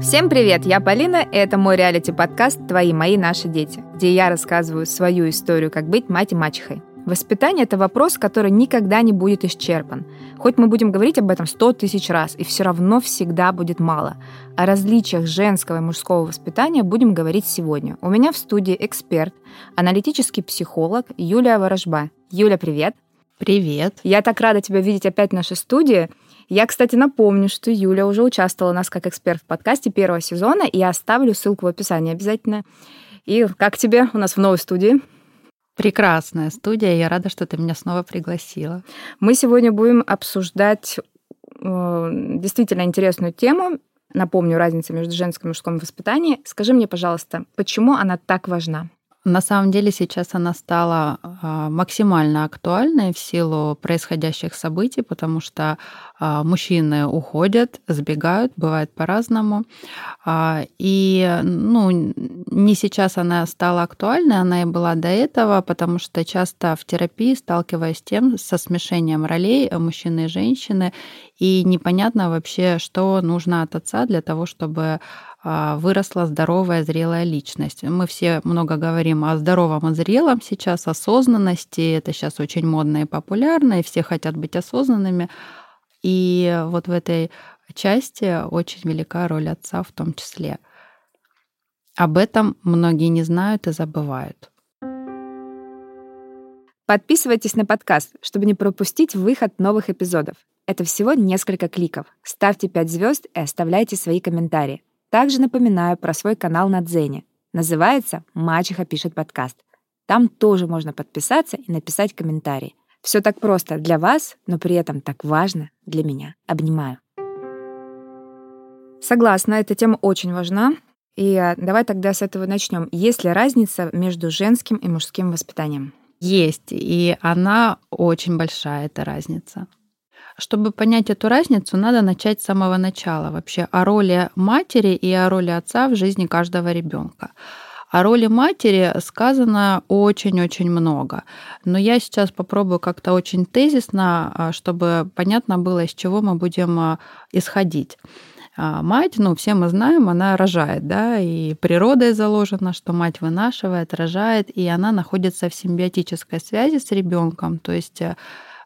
Всем привет, я Полина, и это мой реалити-подкаст «Твои, мои, наши дети», где я рассказываю свою историю, как быть мать и мачехой. Воспитание — это вопрос, который никогда не будет исчерпан. Хоть мы будем говорить об этом сто тысяч раз, и все равно всегда будет мало. О различиях женского и мужского воспитания будем говорить сегодня. У меня в студии эксперт, аналитический психолог Юлия Ворожба. Юля, привет! Привет! Я так рада тебя видеть опять в нашей студии. Я, кстати, напомню, что Юля уже участвовала у нас как эксперт в подкасте первого сезона, и я оставлю ссылку в описании обязательно. И как тебе у нас в новой студии? Прекрасная студия, я рада, что ты меня снова пригласила. Мы сегодня будем обсуждать э, действительно интересную тему. Напомню, разница между женским и мужским воспитанием. Скажи мне, пожалуйста, почему она так важна? На самом деле сейчас она стала а, максимально актуальной в силу происходящих событий, потому что а, мужчины уходят, сбегают, бывает по-разному. А, и ну, не сейчас она стала актуальной, она и была до этого, потому что часто в терапии сталкиваясь с тем, со смешением ролей мужчины и женщины, и непонятно вообще, что нужно от отца для того, чтобы выросла здоровая, зрелая личность. Мы все много говорим о здоровом и зрелом сейчас, осознанности. Это сейчас очень модно и популярно, и все хотят быть осознанными. И вот в этой части очень велика роль отца в том числе. Об этом многие не знают и забывают. Подписывайтесь на подкаст, чтобы не пропустить выход новых эпизодов. Это всего несколько кликов. Ставьте 5 звезд и оставляйте свои комментарии. Также напоминаю про свой канал на Дзене. Называется «Мачеха пишет подкаст». Там тоже можно подписаться и написать комментарий. Все так просто для вас, но при этом так важно для меня. Обнимаю. Согласна, эта тема очень важна. И а, давай тогда с этого начнем. Есть ли разница между женским и мужским воспитанием? Есть, и она очень большая, эта разница. Чтобы понять эту разницу, надо начать с самого начала вообще о роли матери и о роли отца в жизни каждого ребенка. О роли матери сказано очень-очень много. Но я сейчас попробую как-то очень тезисно, а, чтобы понятно было, из чего мы будем а, исходить. А, мать, ну, все мы знаем, она рожает, да, и природой заложено, что мать вынашивает, рожает, и она находится в симбиотической связи с ребенком, то есть э,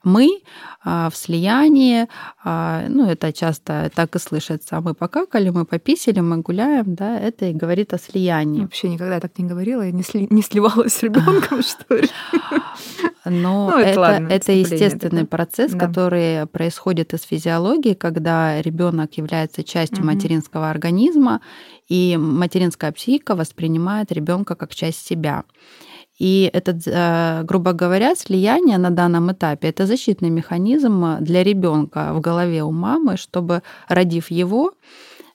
мы а, в слиянии, а, ну, это часто так и слышится, мы покакали, мы пописали, мы гуляем, да, это и говорит о слиянии. Вообще никогда так не говорила, я не, сли, не сливалась с ребенком, что ли. Но ну, это, это, ладно, это естественный это, процесс, да. который происходит из физиологии, когда ребенок является частью угу. материнского организма, и материнская психика воспринимает ребенка как часть себя. И это, э, грубо говоря, слияние на данном этапе это защитный механизм для ребенка в голове у мамы, чтобы родив его, э,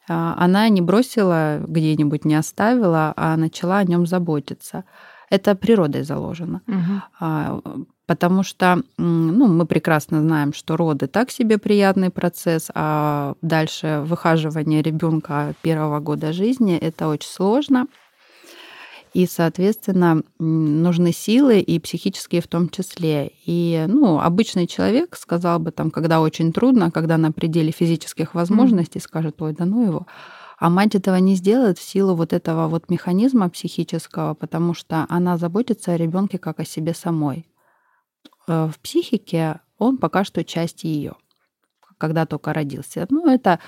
она не бросила где-нибудь, не оставила, а начала о нем заботиться. Это природой заложено. Угу. Потому что ну, мы прекрасно знаем, что роды так себе приятный процесс, а дальше выхаживание ребенка первого года жизни это очень сложно и, соответственно, нужны силы и психические в том числе. И, ну, обычный человек сказал бы там, когда очень трудно, когда на пределе физических возможностей, скажет, ой, да ну его. А мать этого не сделает в силу вот этого вот механизма психического, потому что она заботится о ребенке как о себе самой. Э, в психике он пока что часть ее, когда только родился. Ну, это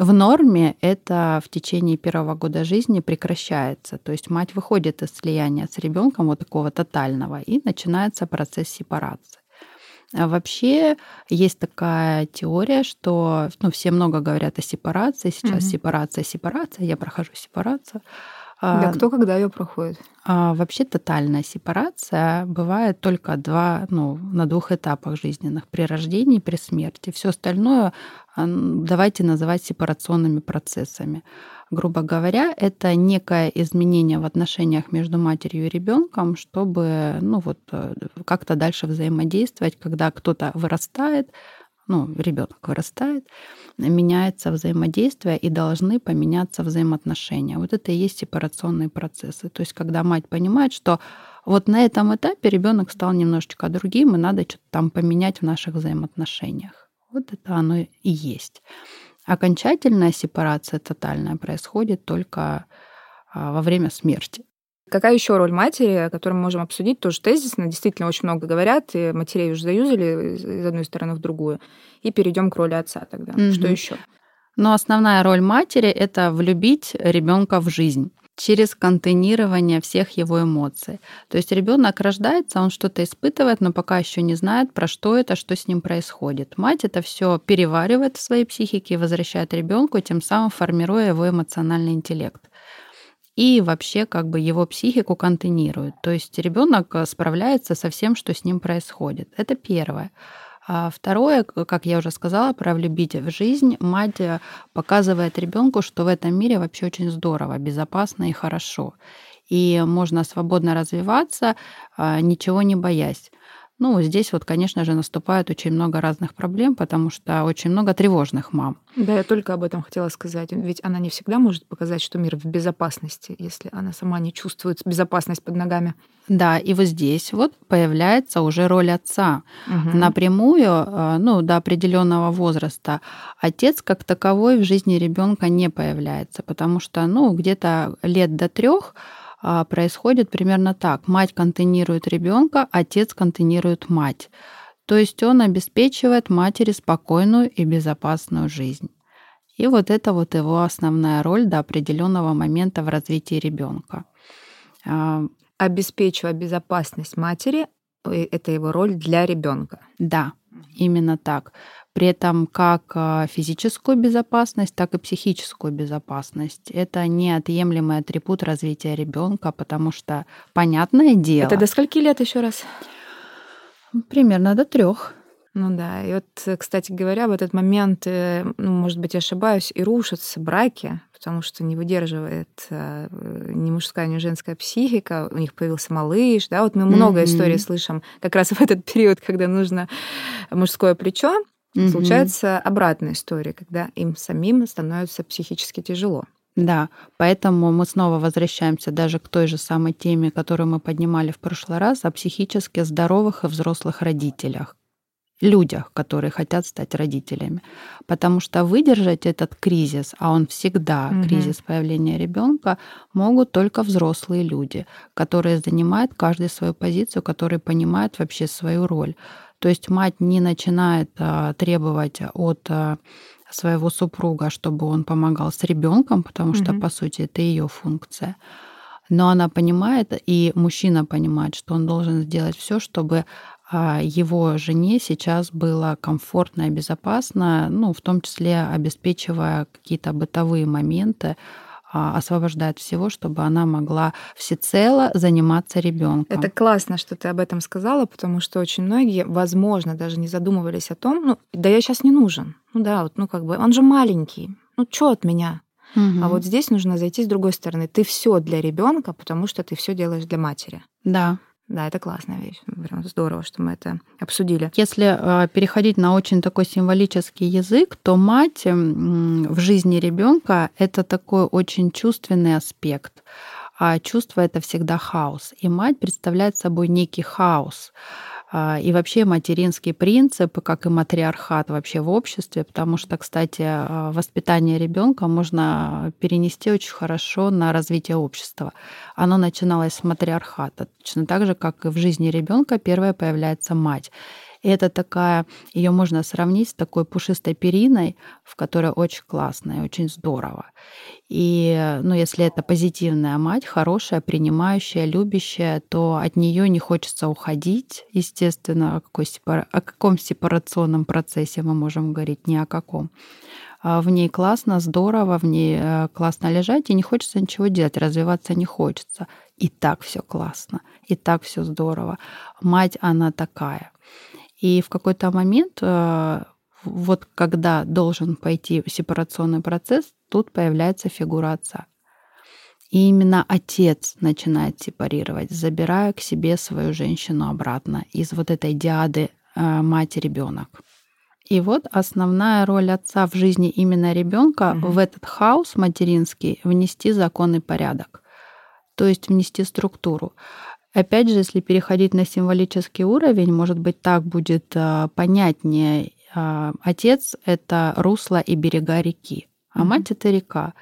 в норме это в течение первого года жизни прекращается. То есть мать выходит из слияния с ребенком вот такого тотального, и начинается процесс сепарации. А вообще есть такая теория, что ну, все много говорят о сепарации. Сейчас угу. сепарация, сепарация. Я прохожу сепарацию. Да, а, кто когда ее проходит? А, вообще тотальная сепарация бывает только два, ну, на двух этапах жизненных при рождении и при смерти. Все остальное давайте называть сепарационными процессами. Грубо говоря, это некое изменение в отношениях между матерью и ребенком, чтобы ну, вот, э, как-то дальше взаимодействовать, когда кто-то вырастает, ну, ребенок вырастает, меняется взаимодействие и должны поменяться взаимоотношения. Вот это и есть сепарационные процессы. То есть, когда мать понимает, что вот на этом этапе ребенок стал немножечко другим, и надо что-то там поменять в наших взаимоотношениях. Вот это оно и есть. Окончательная сепарация тотальная происходит только а, во время смерти. Какая еще роль матери, которую мы можем обсудить, тоже тезисно, действительно очень много говорят, и матерей уже заюзали из одной стороны в другую. И перейдем к роли отца тогда. Mm-hmm. Что еще? Но основная роль матери — это влюбить ребенка в жизнь через контейнирование всех его эмоций. То есть ребенок рождается, он что-то испытывает, но пока еще не знает, про что это, что с ним происходит. Мать это все переваривает в своей психике и возвращает ребенку, тем самым формируя его эмоциональный интеллект и вообще как бы его психику контейнирует. То есть ребенок э, справляется со всем, что с ним происходит. Это первое. А второе, как я уже сказала, про влюбить в жизнь, мать э, показывает ребенку, что в этом мире вообще очень здорово, безопасно и хорошо. И можно свободно развиваться, а, ничего не боясь. Ну, здесь вот, конечно же, наступает очень много разных проблем, потому что очень много тревожных мам. Да, я только об этом хотела сказать. Ведь она не всегда может показать, что мир в безопасности, если она сама не чувствует безопасность под ногами. Да, и вот здесь вот появляется уже роль отца. Угу. Напрямую, э, ну, до определенного возраста, отец как таковой в жизни ребенка не появляется, потому что, ну, где-то лет до трех происходит примерно так. Мать контейнирует ребенка, отец контейнирует мать. То есть он обеспечивает матери спокойную и безопасную жизнь. И вот это вот его основная роль до определенного момента в развитии ребенка. А, Обеспечивая безопасность матери, э, это его роль для ребенка. Да, именно так при этом как а, физическую безопасность, так и психическую безопасность. Это неотъемлемый атрибут развития ребенка, потому что понятное дело. Это до скольки лет еще раз? Примерно до трех. Ну да, и вот, кстати говоря, в этот момент, э, ну, может быть, я ошибаюсь, и рушатся браки, потому что не выдерживает э, ни мужская, ни женская психика, у них появился малыш, да, вот мы много mm-hmm. историй слышим как раз в этот период, когда нужно мужское плечо, Угу. Случается обратная история, когда им самим становится психически тяжело. Да, поэтому мы снова возвращаемся даже к той же самой теме, которую мы поднимали в прошлый раз, о психически здоровых и взрослых родителях, людях, которые хотят стать родителями. Потому что выдержать этот кризис, а он всегда угу. кризис появления ребенка, могут только взрослые люди, которые занимают каждый свою позицию, которые понимают вообще свою роль. То есть мать не начинает а, требовать от а, своего супруга, чтобы он помогал с ребенком, потому что, mm-hmm. по сути, это ее функция. Но она понимает, и мужчина понимает, что он должен сделать все, чтобы а, его жене сейчас было комфортно и безопасно, ну, в том числе обеспечивая какие-то бытовые моменты, освобождает всего, чтобы она могла всецело заниматься ребенком. Это классно, что ты об этом сказала, потому что очень многие, возможно, даже не задумывались о том, ну, да я сейчас не нужен. Ну да, вот, ну как бы, он же маленький. Ну что от меня? Угу. А вот здесь нужно зайти с другой стороны. Ты все для ребенка, потому что ты все делаешь для матери. Да. Да, это классная вещь. Прям здорово, что мы это обсудили. Если э, переходить на очень такой символический язык, то мать в жизни ребенка это такой очень чувственный аспект. А чувство это всегда хаос. И мать представляет собой некий хаос. А, и вообще материнские принципы, как и матриархат вообще в обществе, потому что, кстати, а, воспитание ребенка можно перенести очень хорошо на развитие общества. Оно начиналось с матриархата, точно так же, как и в жизни ребенка первая появляется мать. Это такая, ее можно сравнить с такой пушистой периной, в которой очень классно и очень здорово. И ну, если это позитивная мать, хорошая, принимающая, любящая, то от нее не хочется уходить. Естественно, о, какой сепара... о каком сепарационном процессе мы можем говорить, ни о каком. А в ней классно, здорово, в ней э, классно лежать, и не хочется ничего делать, развиваться не хочется. И так все классно, и так все здорово. Мать, она такая. И в какой-то момент, э, вот когда должен пойти сепарационный процесс, тут появляется фигура отца. И именно отец начинает сепарировать, забирая к себе свою женщину обратно из вот этой диады э, мать-ребенок. И вот основная роль отца в жизни именно ребенка mm-hmm. в этот хаос материнский внести законный порядок, то есть внести структуру. Опять же, если переходить на символический уровень, может быть, так будет а, понятнее А, отец — это русло и берега реки, а мать — это река.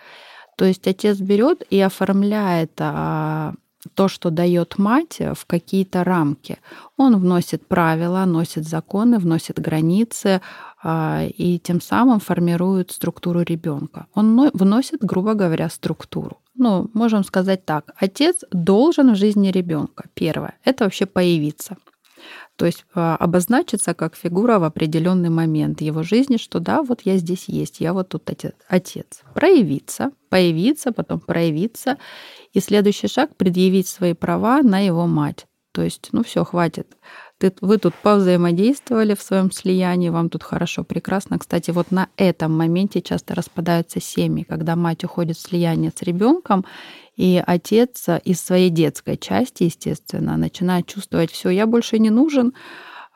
То есть отец берет и оформляет а, то, что дает мать, в какие-то рамки. Он вносит правила, вносит законы, вносит границы и тем самым формирует структуру ребенка. Он вносит, грубо говоря, структуру. Ну, можем сказать так. Отец должен в жизни ребенка. Первое – это вообще появиться. То есть а, обозначиться как фигура в определенный момент его жизни, что да, вот я здесь есть, я вот тут отец. Проявиться, появиться, потом проявиться. И следующий шаг — предъявить свои права на его мать. То есть, ну все, хватит. Ты, вы тут повзаимодействовали в своем слиянии, вам тут хорошо, прекрасно. Кстати, вот на этом моменте часто распадаются семьи, когда мать уходит в слияние с ребенком, и отец из своей детской части, естественно, начинает чувствовать, все, я больше не нужен,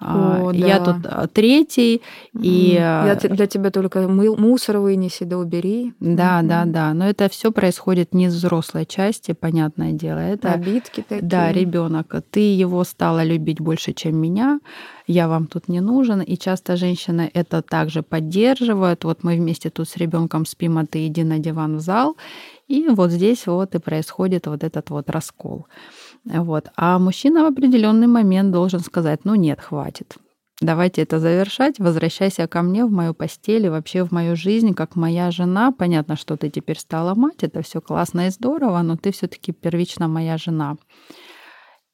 а, О, я да. тут а, третий, и... Я для тебя только мусор вынеси, да убери. Да, mm да, да. Но это все происходит не из взрослой части, понятное дело. Это обидки такие. Да, ребенок. Ты его стала любить больше, чем меня. Я вам тут не нужен. И часто женщины это также поддерживают. Вот мы вместе тут с ребенком спим, а ты иди на диван в зал. И вот здесь вот и происходит вот этот вот раскол. Вот. А мужчина в определенный момент должен сказать, ну нет, хватит. Давайте это завершать, возвращайся ко мне в мою постель и вообще в мою жизнь, как моя жена. Понятно, что ты теперь стала мать, это все классно и здорово, но ты все-таки первично моя жена.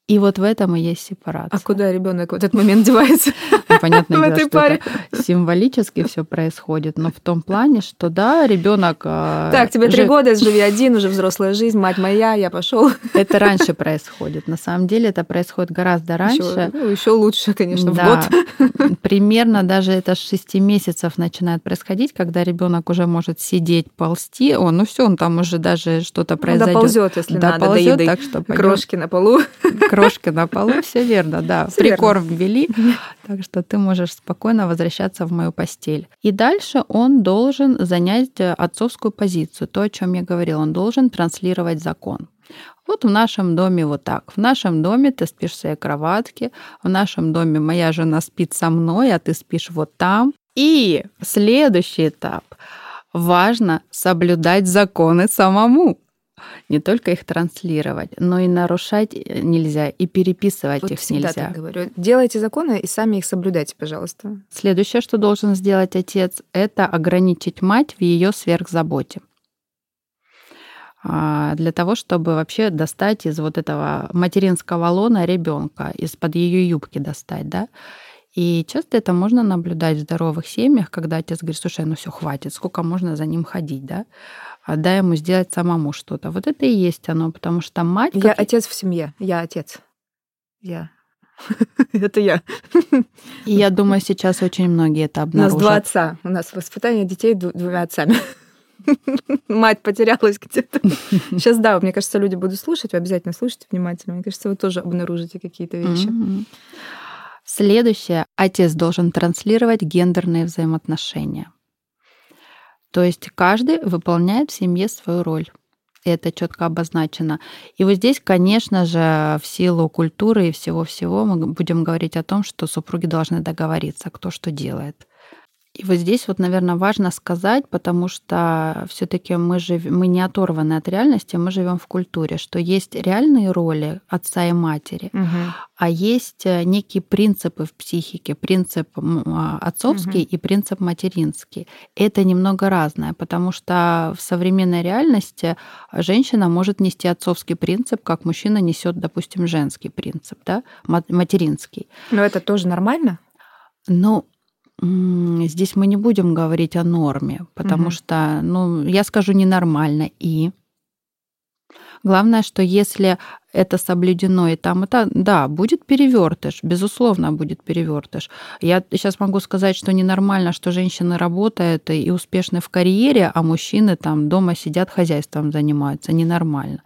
И вот в этом и есть сепарация. А куда ребенок в этот момент девается? Ну, понятно, дело, что паре. это символически все происходит, но в том плане, что да, ребенок. А, так, тебе три года, живи один, уже взрослая жизнь, мать моя, я пошел. Это раньше происходит. На самом деле это происходит гораздо раньше. Еще, ну, еще лучше, конечно, да. в год. Примерно даже это с 6 месяцев начинает происходить, когда ребенок уже может сидеть, ползти. О, ну все, он там уже даже что-то произойдет. Ну, доползет, если надо, доползет, до еды. так что Крошки на полу крошки на полу, все верно, да. Все Прикорм верно. ввели, так что ты можешь спокойно возвращаться в мою постель. И дальше он должен занять отцовскую позицию, то, о чем я говорила, он должен транслировать закон. Вот в нашем доме вот так. В нашем доме ты спишь в своей кроватке, в нашем доме моя жена спит со мной, а ты спишь вот там. И следующий этап. Важно соблюдать законы самому не только их транслировать, но и нарушать нельзя, и переписывать вот их всегда нельзя. Так говорю. Делайте законы и сами их соблюдайте, пожалуйста. Следующее, что должен сделать отец, это ограничить мать в ее сверхзаботе а, для того, чтобы вообще достать из вот этого материнского лона ребенка, из-под ее юбки достать, да. И часто это можно наблюдать в здоровых семьях, когда отец говорит, слушай, ну все, хватит, сколько можно за ним ходить, да? А дай ему сделать самому что-то. Вот это и есть оно, потому что мать... Я как... отец в семье, я отец. Я. Это я. И я думаю, сейчас очень многие это обнаружат. У нас два отца. У нас воспитание детей двумя отцами. Мать потерялась где-то. Сейчас, да, мне кажется, люди будут слушать, вы обязательно слушайте внимательно. Мне кажется, вы тоже обнаружите какие-то вещи. Следующее. Отец должен транслировать гендерные взаимоотношения. То есть каждый выполняет в семье свою роль. Это четко обозначено. И вот здесь, конечно же, в силу культуры и всего-всего мы будем говорить о том, что супруги должны договориться, кто что делает. И вот здесь вот, наверное, важно сказать, потому что все-таки мы, жив... мы не оторваны от реальности, мы живем в культуре, что есть реальные роли отца и матери, угу. а есть э, некие принципы в психике, принцип а, отцовский угу. и принцип материнский. Это немного разное, потому что в современной реальности женщина может нести отцовский принцип, как мужчина несет, допустим, женский принцип, да, материнский. Но это тоже нормально? Ну, Здесь мы не будем говорить о норме, потому угу. что, ну, я скажу ненормально и Главное, что если это соблюдено и там, это, да, будет перевертыш, безусловно, будет перевертыш. Я сейчас могу сказать, что ненормально, что женщины работают и успешны в карьере, а мужчины там дома сидят, хозяйством занимаются. Ненормально.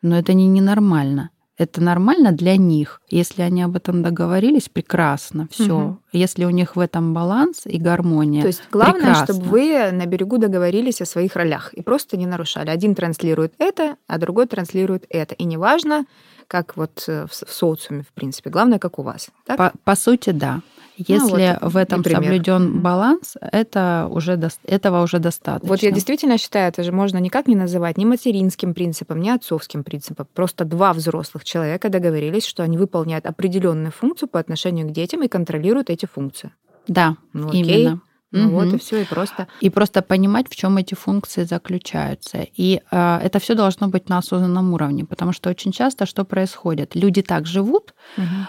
Но это не ненормально. Это нормально для них. Если они об этом договорились, прекрасно, все. Угу. Если у них в этом баланс и гармония. То есть главное, прекрасно. чтобы вы на берегу договорились о своих ролях и просто не нарушали. Один транслирует это, а другой транслирует это. И неважно, как вот э, в социуме, в принципе. Главное, как у вас. Так? По, по сути, да. Если ну, вот, в этом соблюден баланс, это уже этого уже достаточно. Вот я действительно считаю, это же можно никак не называть ни материнским принципом, ни отцовским принципом. Просто два взрослых человека договорились, что они выполняют определенную функцию по отношению к детям и контролируют эти функции. Да, ну, именно. Ну угу. вот и все, и просто. И просто понимать, в чем эти функции заключаются. И э, это все должно быть на осознанном уровне, потому что очень часто что происходит? Люди так живут,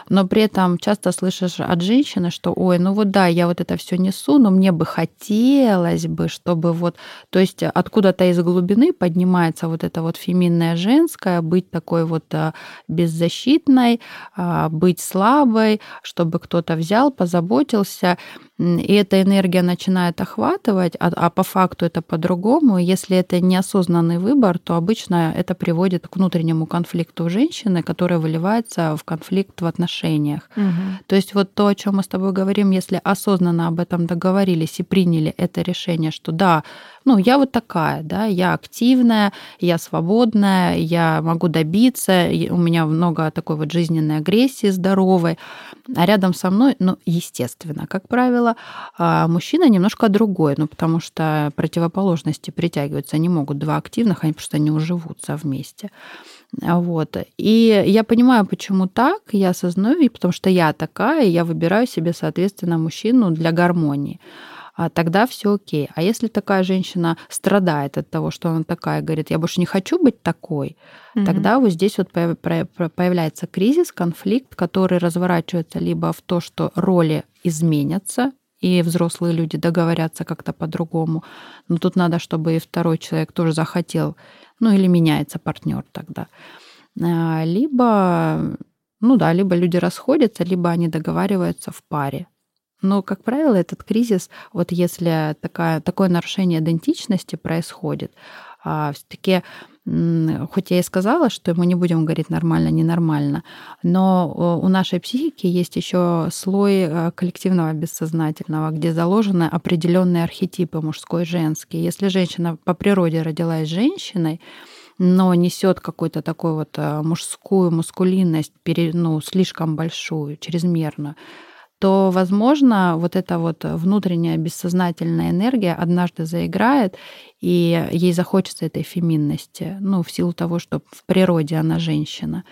но при этом часто слышишь от женщины, что, ой, ну вот да, я вот это все несу, но мне бы хотелось бы, чтобы вот, то есть откуда-то из глубины поднимается вот это вот феминное женское, быть такой вот э, беззащитной, э, быть слабой, чтобы кто-то взял, позаботился и эта энергия начинает охватывать, а, а по факту это по-другому. Если это неосознанный выбор, то обычно это приводит к внутреннему конфликту женщины, который выливается в конфликт в отношениях. Угу. То есть вот то, о чем мы с тобой говорим, если осознанно об этом договорились и приняли это решение, что да, ну, я вот такая, да, я активная, я свободная, я могу добиться, у меня много такой вот жизненной агрессии здоровой, а рядом со мной, ну, естественно, как правило, а, мужчина немножко другой, ну, потому что противоположности притягиваются, они могут два активных, они просто не уживутся вместе. Вот. И я понимаю, почему так, я осознаю, и потому что я такая, я выбираю себе, соответственно, мужчину для гармонии. А тогда все окей. А если такая женщина страдает от того, что она такая, говорит, я больше не хочу быть такой, mm тогда вот здесь вот появляется кризис, конфликт, который разворачивается либо в то, что роли изменятся, и взрослые люди договорятся как-то по-другому. Но тут надо, чтобы и второй человек тоже захотел, ну или меняется партнер тогда. А, либо, ну да, либо люди расходятся, либо они договариваются в паре. Но, как правило, этот кризис, вот если такая, такое нарушение идентичности происходит, а, все-таки хоть я и сказала, что мы не будем говорить нормально, ненормально, но у нашей психики есть еще слой э, коллективного бессознательного, где заложены определенные архетипы мужской и женский. Если женщина по природе родилась женщиной, но несет какую-то такую вот э, мужскую мускулинность, ну, слишком большую, чрезмерную, то, возможно, вот эта вот внутренняя бессознательная энергия однажды заиграет, и ей захочется этой феминности, ну, в силу того, что в природе она женщина.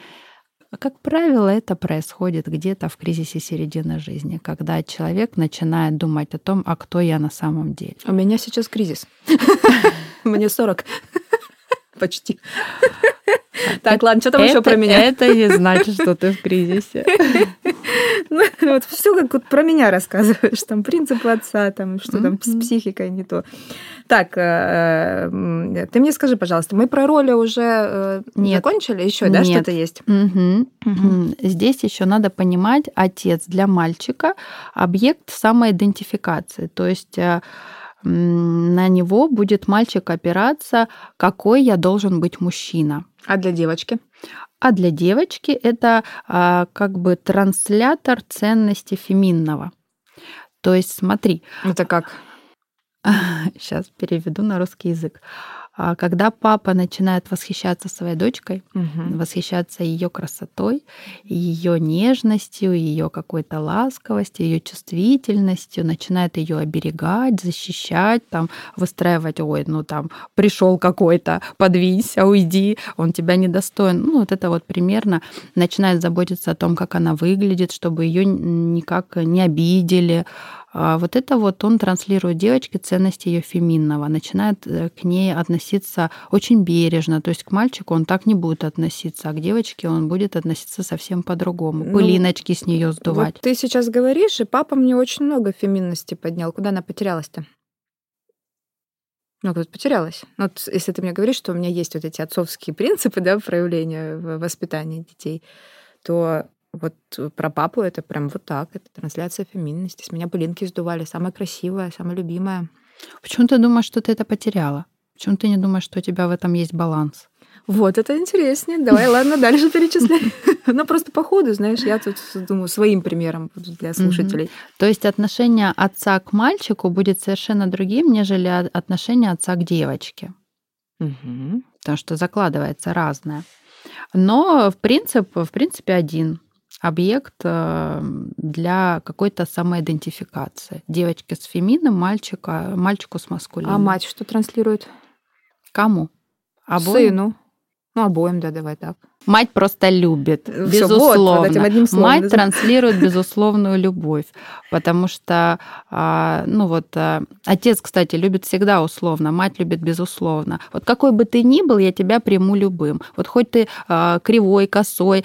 Как правило, это происходит где-то в кризисе середины жизни, когда человек начинает думать о том, а кто я на самом деле. У меня сейчас кризис. Мне 40 почти. Так, ладно, что там еще про меня? Это не значит, что ты в кризисе. Ну, вот все как вот про меня рассказываешь, там принципы отца, там что там с психикой не то. Так, э, э, ты мне скажи, пожалуйста, мы про роли уже э, закончили? Еще, да, что-то есть? Здесь еще надо понимать, отец для мальчика объект самоидентификации. То есть на него будет мальчик опираться, какой я должен быть мужчина. А для девочки? А для девочки это а, как бы транслятор ценности феминного. То есть смотри. Это как? Сейчас переведу на русский язык. А когда папа начинает восхищаться своей дочкой, угу. восхищаться ее красотой, ее нежностью, ее какой-то ласковостью, ее чувствительностью, начинает ее оберегать, защищать, там, выстраивать, ой, ну там пришел какой-то, подвинься, уйди, он тебя недостоин. Ну, вот это вот примерно начинает заботиться о том, как она выглядит, чтобы ее никак не обидели, вот это вот он транслирует девочке ценности ее феминного, начинает э, к ней относиться очень бережно, то есть к мальчику он так не будет относиться, а к девочке он будет относиться совсем по-другому, ну, пылиночки с нее сдувать. Вот ты сейчас говоришь, и папа мне очень много феминности поднял. Куда она потерялась-то? Ну, тут потерялась. Ну, вот если ты мне говоришь, что у меня есть вот эти отцовские принципы, да, проявления в воспитании детей, то вот э, про папу это прям вот так. Это трансляция феминности. С меня пылинки сдували. Самая красивая, самая любимая. Почему ты думаешь, что ты это потеряла? Почему ты не думаешь, что у тебя в этом есть баланс? Вот это интереснее. Давай, ладно, дальше перечисляй. Ну, просто по ходу, знаешь, я тут думаю своим примером для слушателей. То есть отношение отца к мальчику будет совершенно другим, нежели отношение отца к девочке. Потому что закладывается разное. Но в принципе, в принципе один. Объект э, для какой-то самоидентификации. Девочки с фемином, мальчика, мальчику с маскулином. А мать что транслирует? Кому? Обоим? Сыну. Ну, обоим, да, давай так. Мать просто любит, Всё, безусловно. Вот, вот одним словом, Мать транслирует безусловную любовь, потому что, а, ну вот, а, отец, кстати, любит всегда условно, мать любит безусловно. Вот какой бы ты ни был, я тебя приму любым. Вот хоть ты а, кривой, косой,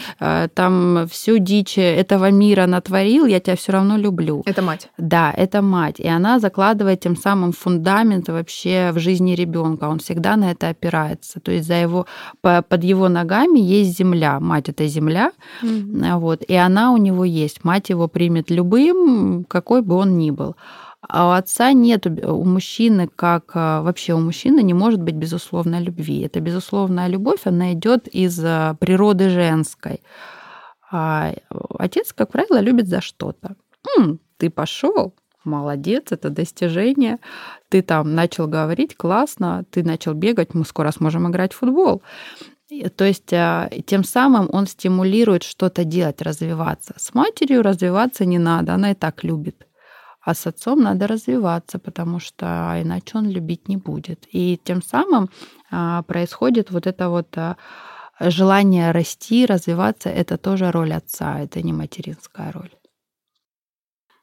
там всю дичь этого мира натворил, я тебя все равно люблю. Это мать. Да, это мать, и она закладывает тем самым фундамент вообще в жизни ребенка. Он всегда на это опирается, то есть за его под его ногами есть есть земля, мать это земля, mm-hmm. вот, и она у него есть, мать его примет любым, какой бы он ни был. А у отца нет, у мужчины, как а, вообще у мужчины не может быть безусловной любви. Это безусловная любовь, она идет из а, природы женской. А отец, как правило, любит за что-то. М, ты пошел, молодец, это достижение. Ты там начал говорить, классно, ты начал бегать, мы скоро сможем играть в футбол. То есть а, тем самым он стимулирует что-то делать, развиваться. С матерью развиваться не надо, она и так любит. А с отцом надо развиваться, потому что иначе он любить не будет. И тем самым а, происходит вот это вот а, желание расти, развиваться. Это тоже роль отца, это не материнская роль.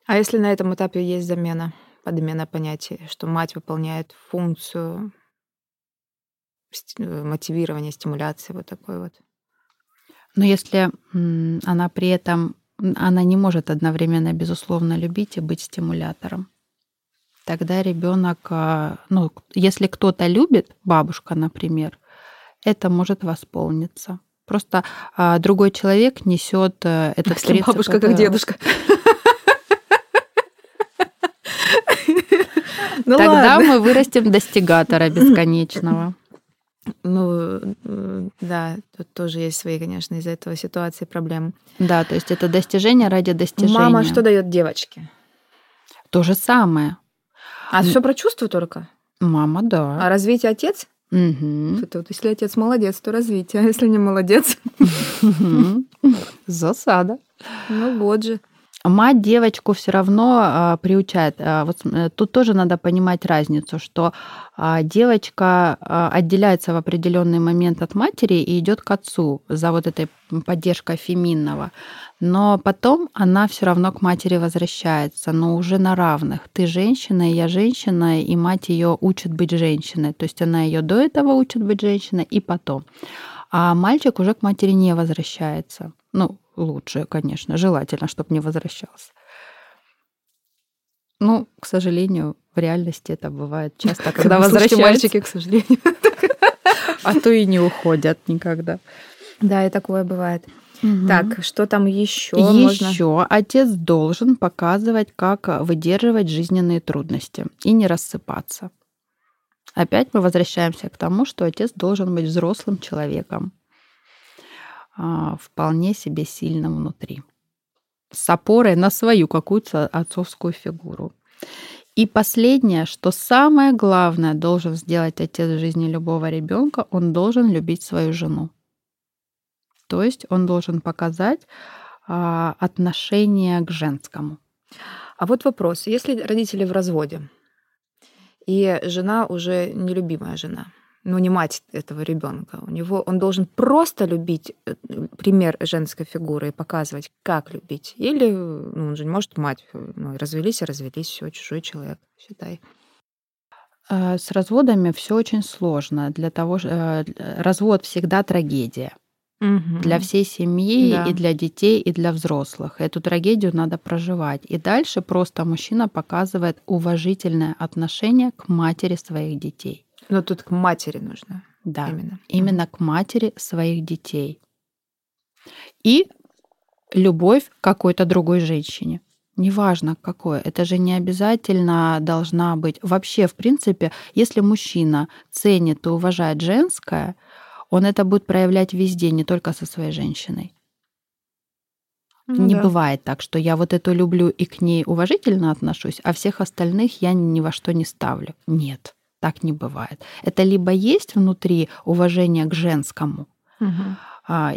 А если на этом этапе есть замена, подмена понятия, что мать выполняет функцию Э, мотивирование, стимуляции вот такой вот. Но если она при этом, она не может одновременно, безусловно, любить и быть стимулятором, тогда ребенок, а, ну, если кто-то любит, бабушка, например, это может восполниться. Просто а, другой человек несет э, этот если принцип. Бабушка как дедушка. Ну Тогда мы вырастем достигатора бесконечного. Ну, э, да, тут тоже есть свои, конечно, из-за этого ситуации проблемы. Да, то есть это достижение ради достижения. Мама что дает девочке? То же самое. А все про чувства только? Мама, да. А развитие отец? Угу. Вот если отец молодец, то развитие, а если не молодец? Засада. Ну вот же мать девочку все равно а, приучает. А, вот э, тут тоже надо понимать разницу, что а, девочка отделяется в определенный момент от матери и идет к отцу за вот этой поддержкой феминного. Но потом она все равно к матери возвращается, но уже на равных. Ты женщина, я женщина, и мать ее учит быть женщиной. То есть она ее до этого учит быть женщиной и потом. А мальчик уже к матери не возвращается. Ну, лучше, конечно, желательно, чтобы не возвращался. Ну, к сожалению, в реальности это бывает часто, когда возвращаются. мальчики, к сожалению. А то и не уходят никогда. Да, и такое бывает. Угу. Так, что там еще? Еще можно? отец должен показывать, как выдерживать жизненные трудности и не рассыпаться. Опять мы возвращаемся к тому, что отец должен быть взрослым человеком, вполне себе сильным внутри, с опорой на свою какую-то отцовскую фигуру. И последнее, что самое главное должен сделать отец в жизни любого ребенка, он должен любить свою жену. То есть он должен показать а, отношение к женскому. А вот вопрос: если родители в разводе, и жена уже нелюбимая жена, ну не мать этого ребенка. У него он должен просто любить э, пример женской фигуры и показывать, как любить. Или ну, он же не может мать, э, ну, развелись и развелись, все, чужой человек, считай. Э, с разводами все очень сложно. Для того, развод всегда трагедия угу. для всей семьи да. и для детей и для взрослых. Эту трагедию надо проживать. И дальше просто мужчина показывает уважительное отношение к матери своих детей. Но тут к матери нужно. Да, именно, именно к матери своих детей. И любовь к какой-то другой женщине. Неважно какое, это же не обязательно должна быть. Вообще, в принципе, если мужчина ценит и уважает женское, он это будет проявлять везде, не только со своей женщиной. Ну, не да. бывает так, что я вот эту люблю и к ней уважительно отношусь, а всех остальных я ни во что не ставлю. Нет. Так не бывает. Это либо есть внутри уважение к женскому, угу.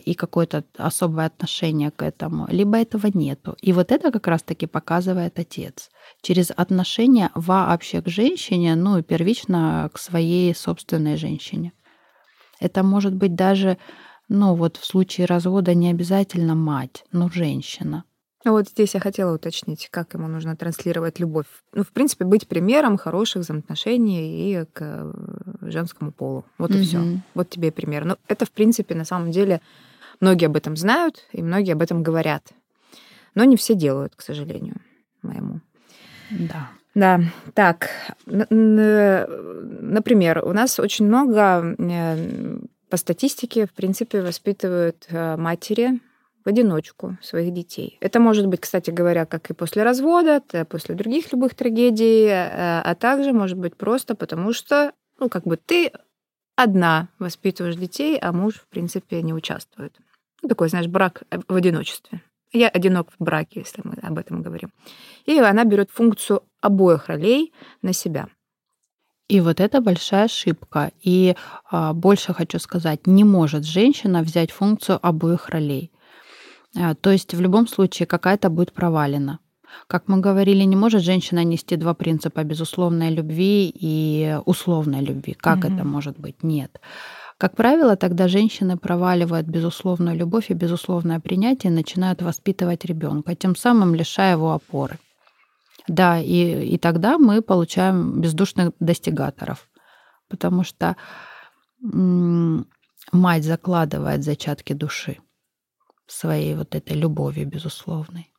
и какое-то особое отношение к этому, либо этого нету. И вот это как раз-таки показывает отец. Через отношение вообще к женщине, ну и первично к своей собственной женщине. Это может быть даже, ну вот в случае развода не обязательно мать, но женщина. Ну вот здесь я хотела уточнить, как ему нужно транслировать любовь. Ну, в принципе, быть примером хороших взаимоотношений и к э, женскому полу. Вот и все. Вот тебе пример. Ну, это, в принципе, на самом деле многие об этом знают, и многие об этом говорят. Но не все делают, к сожалению, моему. Да. Да, так, например, у нас очень много э, по статистике, в принципе, воспитывают э, матери в одиночку своих детей. Это может быть, кстати говоря, как и после развода, после других любых трагедий, э, а также может быть просто потому, что, ну, как бы ты одна воспитываешь детей, а муж, в принципе, не участвует. Ну, такой, знаешь, брак в одиночестве. Я одинок в браке, если мы об этом говорим. И она берет функцию обоих ролей на себя. И вот это большая ошибка. И а, больше хочу сказать, не может женщина взять функцию обоих ролей. А, то есть в любом случае какая-то будет провалена. Как мы говорили, не может женщина нести два принципа безусловной любви и условной любви. Как угу. это может быть? Нет. Как правило, тогда женщины проваливают безусловную любовь и безусловное принятие и начинают воспитывать ребенка, тем самым лишая его опоры. Да, и, и тогда мы получаем бездушных достигаторов, потому что м- мать закладывает зачатки души своей вот этой любовью безусловной.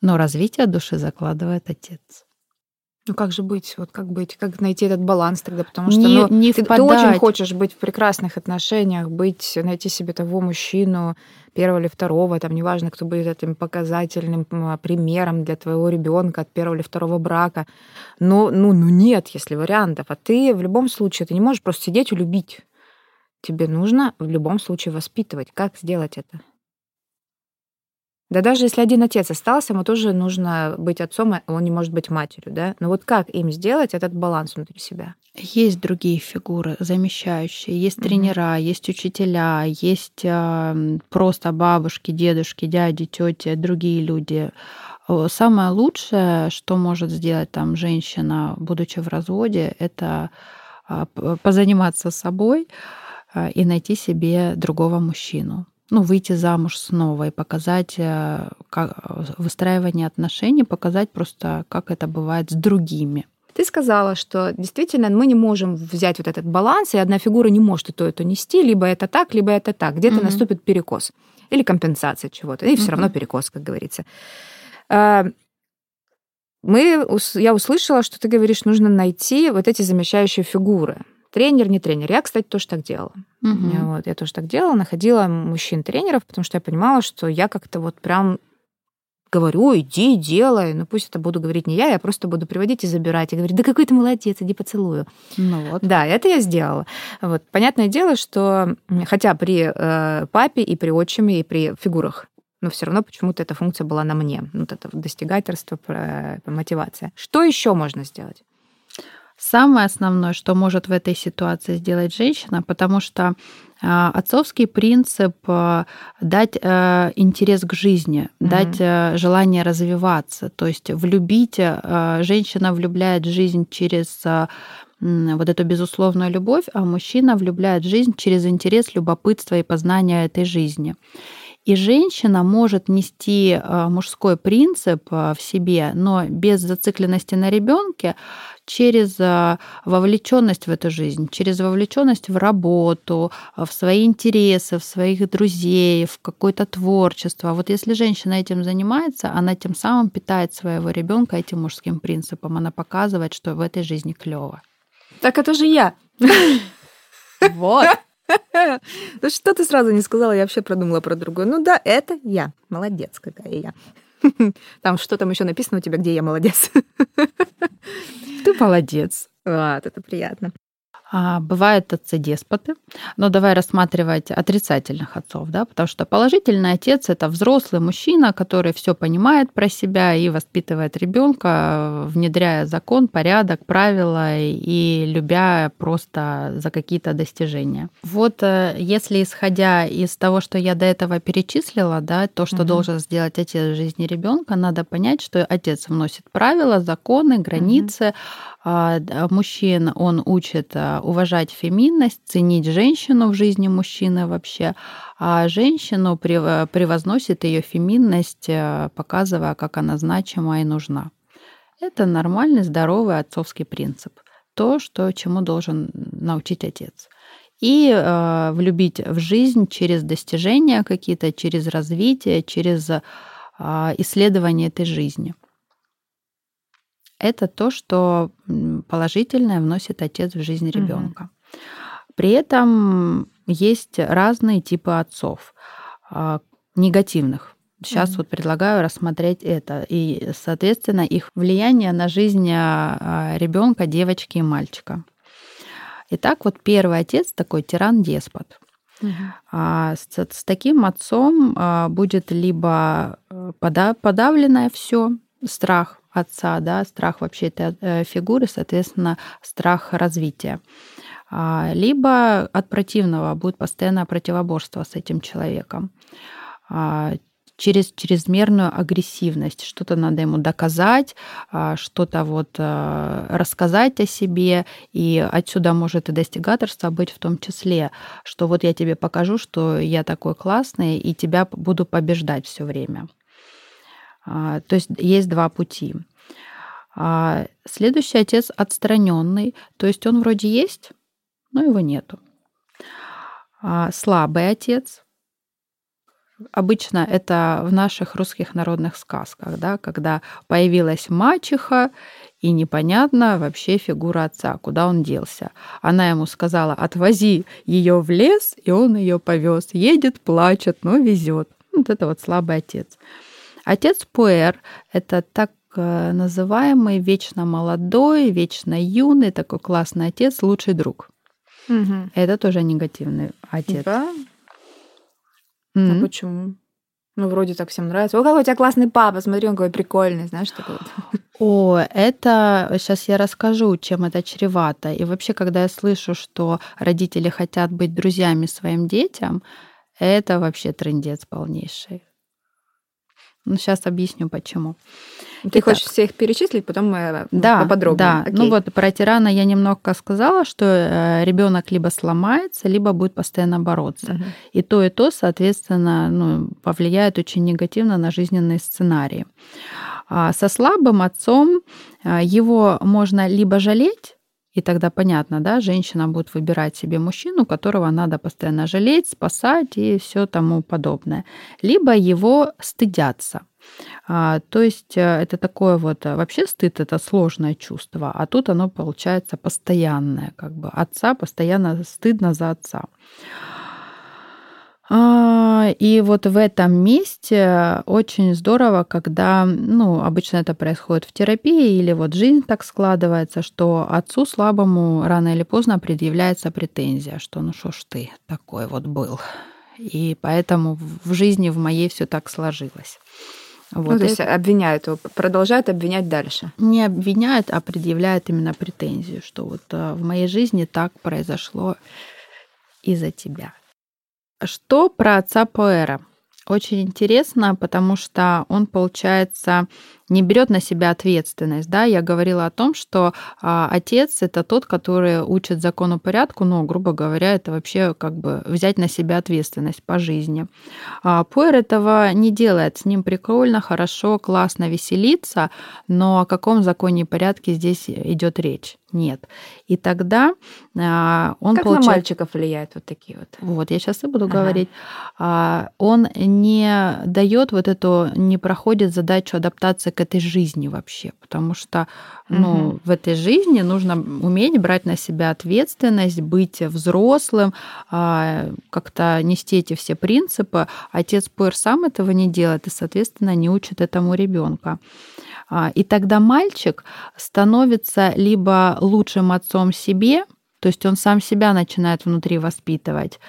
Но развитие души закладывает отец. Ну как же быть? Вот как быть? Как найти этот баланс тогда? Потому что не, ну, не ты, ты очень хочешь быть в прекрасных отношениях, быть, найти себе того мужчину, первого или второго, там неважно, кто будет этим показательным примером для твоего ребенка от первого или второго брака. Но ну, ну нет, если вариантов. А ты в любом случае, ты не можешь просто сидеть и любить. Тебе нужно в любом случае воспитывать. Как сделать это? Да даже если один отец остался, ему тоже нужно быть отцом, а он не может быть матерью, да? Но вот как им сделать этот баланс внутри себя? Есть другие фигуры замещающие, есть mm-hmm. тренера, есть учителя, есть э, просто бабушки, дедушки, дяди, тети, другие люди. Самое лучшее, что может сделать там женщина, будучи в разводе, это э, позаниматься собой, а, и найти себе другого мужчину. Ну, выйти замуж снова и показать э, как, выстраивание отношений, показать просто, как это бывает с другими. Ты сказала, что действительно мы не можем взять вот этот баланс, и одна фигура не может и то, и то нести, либо это так, либо это так. Где-то mm-hmm. наступит перекос или компенсация чего-то, и mm-hmm. все равно перекос, как говорится. Мы, я услышала, что ты говоришь, нужно найти вот эти замещающие фигуры. Тренер, не тренер. Я, кстати, тоже так делала. Угу. Вот, я тоже так делала, находила мужчин-тренеров, потому что я понимала, что я как-то вот прям говорю, иди, делай. Ну, пусть это буду говорить не я, я просто буду приводить и забирать. И говорить, да какой ты молодец, иди поцелую. Ну вот. Да, это я сделала. Вот. Понятное дело, что хотя при э, папе и при отчиме, и при фигурах но все равно почему-то эта функция была на мне. Вот это достигательство, мотивация. Что еще можно сделать? Самое основное, что может в этой ситуации сделать женщина, потому что а, отцовский принцип а, дать а, интерес к жизни, mm-hmm. дать желание развиваться, то есть влюбить, женщина влюбляет жизнь через вот эту безусловную любовь, а мужчина влюбляет жизнь через интерес, любопытство и познание этой жизни. И женщина может нести мужской принцип в себе, но без зацикленности на ребенке, через а, вовлеченность в эту жизнь, через вовлеченность в работу, в свои интересы, в своих друзей, в какое-то творчество. Вот если женщина этим занимается, она тем самым питает своего ребенка этим мужским принципом. Она показывает, что в этой жизни клево. Так это же я. Вот. Ну что ты сразу не сказала, я вообще продумала про другую. Ну да, это я. Молодец какая я. Там что там еще написано у тебя, где я молодец? Ты молодец. Вот, это приятно. А, бывают отцы-деспоты, но давай рассматривать отрицательных отцов, да, потому что положительный отец это взрослый мужчина, который все понимает про себя и воспитывает ребенка, внедряя закон, порядок, правила и любя просто за какие-то достижения. Вот э, если исходя из того, что я до этого перечислила, да, то, что угу. должен сделать отец в жизни ребенка, надо понять, что отец вносит правила, законы, границы. Угу мужчин он учит а, уважать феминность, ценить женщину в жизни мужчины вообще, а женщину превозносит ее феминность, а, показывая, как она значима и нужна. Это нормальный, здоровый отцовский принцип. То, что, чему должен научить отец. И э, влюбить в жизнь через достижения какие-то, через развитие, через э, исследование этой жизни это то, что положительное вносит отец в жизнь ребенка. Угу. При этом есть разные типы отцов а, негативных. Сейчас mm вот предлагаю рассмотреть это и, соответственно, их влияние на жизнь а, ребенка, девочки и мальчика. Итак, вот первый отец такой тиран-деспот. А с, с таким отцом а, будет либо э, подавленное все, страх, отца, да, страх вообще этой э, фигуры, соответственно, страх развития. А, либо от противного будет постоянное противоборство с этим человеком а, через чрезмерную агрессивность. Что-то надо ему доказать, а, что-то вот рассказать о себе, и отсюда может и достигаторство быть в том числе, что вот я тебе покажу, что я такой классный, и тебя буду побеждать все время. А, то есть есть два пути. А следующий отец отстраненный, то есть он вроде есть, но его нету. А слабый отец. Обычно это в наших русских народных сказках, да, когда появилась мачеха, и непонятно вообще фигура отца, куда он делся. Она ему сказала, отвози ее в лес, и он ее повез. Едет, плачет, но везет. Вот это вот слабый отец. Отец Пуэр – это так э, называемый вечно молодой, вечно юный, такой классный отец, лучший друг. Угу. Это тоже негативный отец. Да? Mm-hmm. А почему? Ну, вроде так всем нравится. О, какой у тебя классный папа, смотри, он какой прикольный, знаешь, такой вот. О, это сейчас я расскажу, чем это чревато. И вообще, когда я слышу, что родители хотят быть друзьями своим детям, это вообще трендец полнейший. Ну, сейчас объясню, почему. Ты Итак, хочешь всех перечислить, потом мы ну, да, поподробнее. Да, Окей. ну вот про тирана я немного сказала, что э, ребенок либо сломается, либо будет постоянно бороться. Угу. И то, и то, соответственно, ну, повлияет очень негативно на жизненные сценарии. А со слабым отцом э, его можно либо жалеть, и тогда понятно, да, женщина будет выбирать себе мужчину, которого надо постоянно жалеть, спасать и все тому подобное. Либо его стыдятся. А, то есть э, это такое вот, э, вообще стыд это сложное чувство, а тут оно получается постоянное, как бы отца постоянно стыдно за отца. А, и вот в этом месте очень здорово, когда, ну, обычно это происходит в терапии или вот жизнь так складывается, что отцу слабому рано или поздно предъявляется претензия, что ну что ж ты такой вот был. И поэтому в жизни в моей все так сложилось. Вот. Ну, то есть обвиняют его, продолжают обвинять дальше. Не обвиняют, а предъявляют именно претензию, что вот э, в моей жизни так произошло из-за тебя. Что про отца Поэра? Очень интересно, потому что он, получается, не берет на себя ответственность. Да? Я говорила о том, что а, отец это тот, который учит закону порядку, но, грубо говоря, это вообще как бы взять на себя ответственность по жизни. А, Пуэр этого не делает. С ним прикольно, хорошо, классно веселиться, но о каком законе и порядке здесь идет речь? Нет. И тогда а, он как получает... на мальчиков влияет вот такие вот? Вот, я сейчас и буду ага. говорить. А, он не дает вот эту, не проходит задачу адаптации к этой жизни вообще, потому что ну, угу. в этой жизни нужно уметь брать на себя ответственность, быть взрослым, а, как-то нести эти все принципы. Отец Пуэр сам этого не делает и, соответственно, не учит этому ребенка. А, и тогда мальчик становится либо лучшим отцом себе, То есть он сам себя начинает внутри воспитывать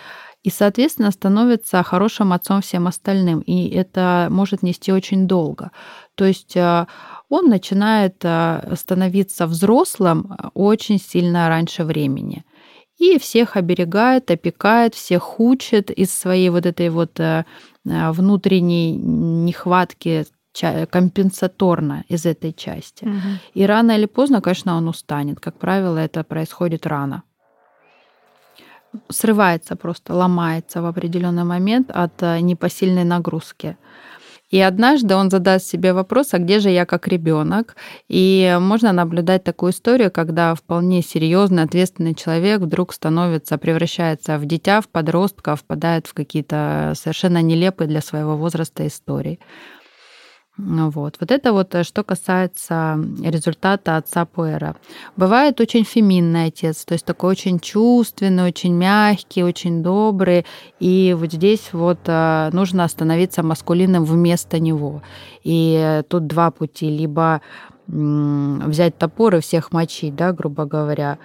и, соответственно, становится хорошим отцом всем остальным. И это может нести очень долго. То есть э, он начинает э, становиться взрослым э, очень сильно раньше времени. И всех оберегает, опекает, всех учит из своей вот этой вот внутренней нехватки компенсаторно из этой части. Угу. И рано или поздно, конечно, он устанет. Как правило, это происходит рано срывается просто, ломается в определенный момент от э, непосильной нагрузки. И однажды он задаст себе вопрос, а где же я как ребенок? И можно наблюдать такую историю, когда вполне серьезный, ответственный человек вдруг становится, превращается в дитя, в подростка, впадает в какие-то совершенно нелепые для своего возраста истории. Вот. вот это вот э, что касается результата отца Пуэра. Бывает очень феминный отец, то есть такой очень чувственный, очень мягкий, очень добрый. И вот здесь вот э, нужно остановиться маскулинным вместо него. И тут два пути. Либо взять топор и всех мочить, да, грубо говоря,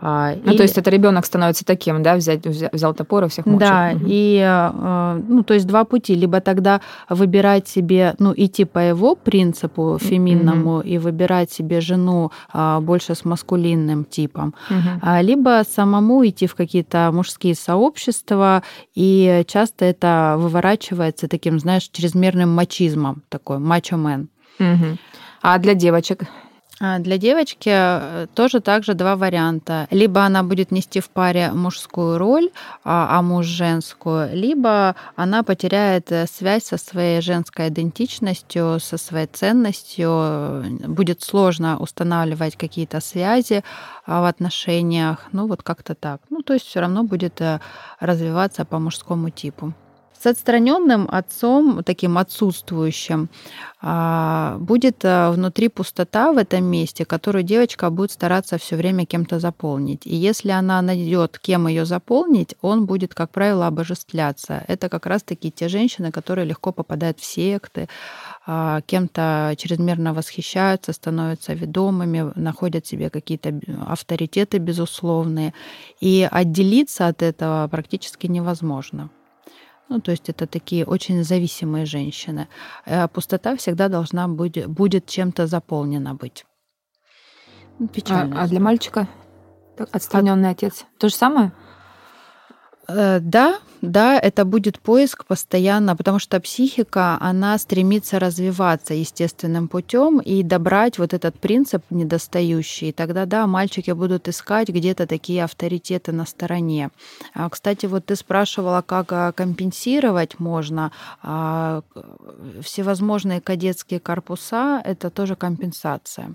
а, ну, и... то есть это ребенок становится таким, да, взять, взял топор и всех мочит. Да, угу. и, а, ну, то есть два пути. Либо тогда выбирать себе, ну, идти по его принципу феминному угу. и выбирать себе жену а, больше с маскулинным типом, угу. либо самому идти в какие-то мужские сообщества, и часто это выворачивается таким, знаешь, чрезмерным мачизмом, такой мачо-мен. Угу. А для девочек? А для девочки э, тоже также два варианта. Либо она будет нести в паре мужскую роль, а, а муж женскую, либо она потеряет э, связь со своей женской идентичностью, со своей ценностью. Будет сложно устанавливать какие-то связи а, в отношениях. Ну вот как-то так. Ну то есть все равно будет э, развиваться по мужскому типу. С отстраненным отцом, таким отсутствующим, а, будет а, внутри пустота в этом месте, которую девочка будет стараться все время кем-то заполнить. И если она найдет, кем ее заполнить, он будет, как правило, обожествляться. Это как раз-таки те женщины, которые легко попадают в секты, а, кем-то чрезмерно восхищаются, становятся ведомыми, находят себе какие-то авторитеты безусловные. И отделиться от этого практически невозможно. Ну, то есть это такие очень зависимые женщины. А пустота всегда должна быть, будет чем-то заполнена быть. Печально. А, а для мальчика отстраненный а... отец то же самое? Э, да, да, это будет поиск постоянно, потому что психика, она стремится развиваться естественным путем и добрать вот этот принцип недостающий. Тогда, да, мальчики будут искать где-то такие авторитеты на стороне. А, кстати, вот ты спрашивала, как а, компенсировать можно. А, всевозможные кадетские корпуса — это тоже компенсация.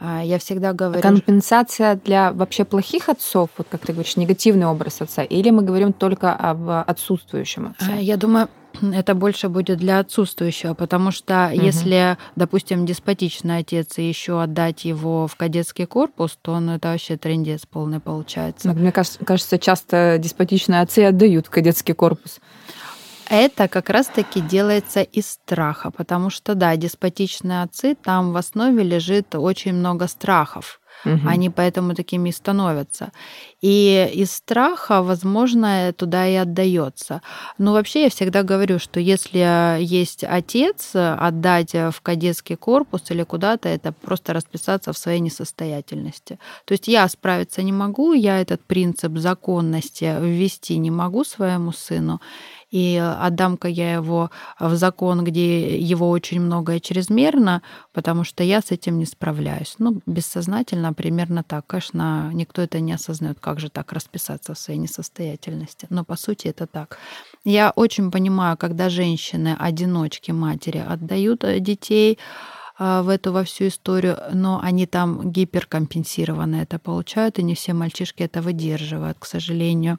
А, я всегда говорю... Компенсация для вообще плохих отцов, вот как ты говоришь, негативный образ отца, или мы говорим только об отсутствующем отце? А, я думаю, это больше будет для отсутствующего, потому что угу. если, допустим, деспотичный отец и еще отдать его в кадетский корпус, то ну, это вообще трендец полный получается. Ну, мне кажется, часто деспотичные отцы отдают в кадетский корпус. Это как раз-таки делается из страха, потому что, да, деспотичные отцы, там в основе лежит очень много страхов. Угу. Они поэтому такими и становятся. И из страха, возможно, туда и отдается. Но вообще я всегда говорю, что если есть отец, отдать в кадетский корпус или куда-то, это просто расписаться в своей несостоятельности. То есть я справиться не могу, я этот принцип законности ввести не могу своему сыну и отдам-ка я его в закон, где его очень многое чрезмерно, потому что я с этим не справляюсь. Ну, бессознательно примерно так. Конечно, никто это не осознает, как же так расписаться в своей несостоятельности. Но по сути это так. Я очень понимаю, когда женщины, одиночки, матери отдают э, детей, э, в эту во всю историю, но они там гиперкомпенсированно это получают, и не все мальчишки это выдерживают, к сожалению.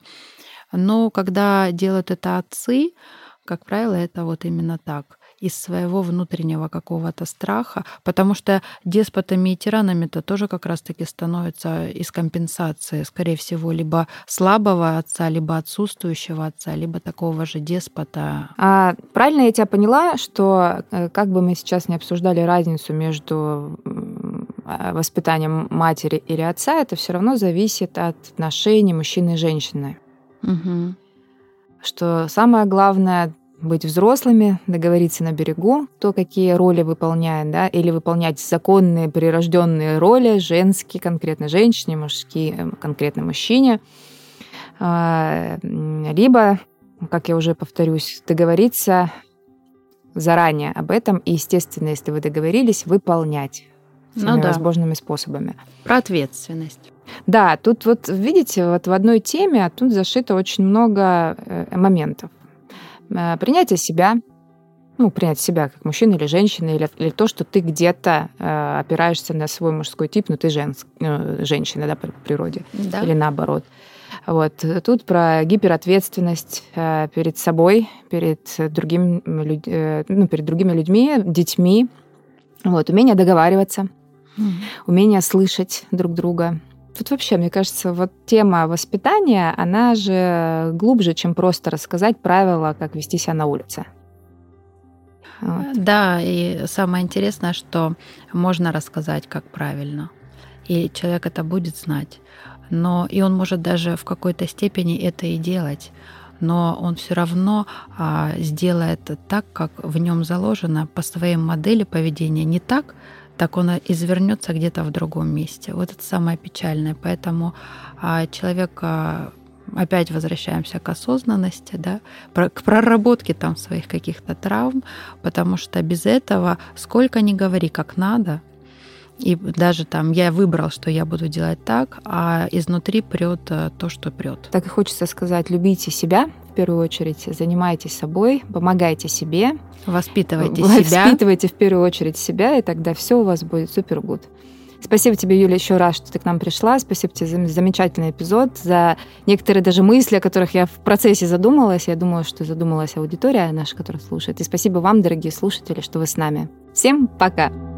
Но когда делают это отцы, как правило, это вот именно так из своего внутреннего какого-то страха, потому что деспотами и тиранами-то тоже как раз-таки становятся из компенсации, скорее всего, либо слабого отца, либо отсутствующего отца, либо такого же деспота. А правильно я тебя поняла, что э, как бы мы сейчас не обсуждали разницу между э, воспитания матери или отца, это все равно зависит от отношений мужчины и женщины. Угу. Что самое главное быть взрослыми, договориться на берегу, то какие роли выполняет, да, или выполнять законные прирожденные роли, женские конкретно женщине, мужские э, конкретно мужчине, а, либо, как я уже повторюсь, договориться заранее об этом и, естественно, если вы договорились, выполнять всеми ну, да. возможными способами. Про ответственность. Да, тут вот видите, вот в одной теме а тут зашито очень много э, моментов. Э, принятие себя, ну, принять себя как мужчина или женщина, или, или то, что ты где-то э, опираешься на свой мужской тип, но ты женск, э, женщина, да, по природе, да. или наоборот. Вот. Тут про гиперответственность э, перед собой, перед, другим, э, ну, перед другими людьми, детьми. Вот. Умение договариваться, mm. умение слышать друг друга, Тут вообще, мне кажется, вот тема воспитания, она же глубже, чем просто рассказать правила, как вести себя на улице. Вот. Да, и самое интересное, что можно рассказать, как правильно, и человек это будет знать. Но и он может даже в какой-то степени это и делать но он все равно а, сделает так, как в нем заложено по своей модели поведения, не так, так он извернется где-то в другом месте. Вот это самое печальное. Поэтому а, человек а, опять возвращаемся к осознанности, да, к проработке там своих каких-то травм, потому что без этого сколько ни говори, как надо, и даже там я выбрал, что я буду делать так, а изнутри прет э, то, что прет. Так и хочется сказать, любите себя в первую очередь, занимайтесь собой, помогайте себе. Воспитывайте себя. Воспитывайте в первую очередь себя, и тогда все у вас будет супер гуд. Спасибо тебе, Юля, еще раз, что ты к нам пришла. Спасибо тебе за замечательный эпизод, за некоторые даже мысли, о которых я в процессе задумалась. Я думаю, что задумалась аудитория наша, которая слушает. И спасибо вам, дорогие слушатели, что вы с нами. Всем пока!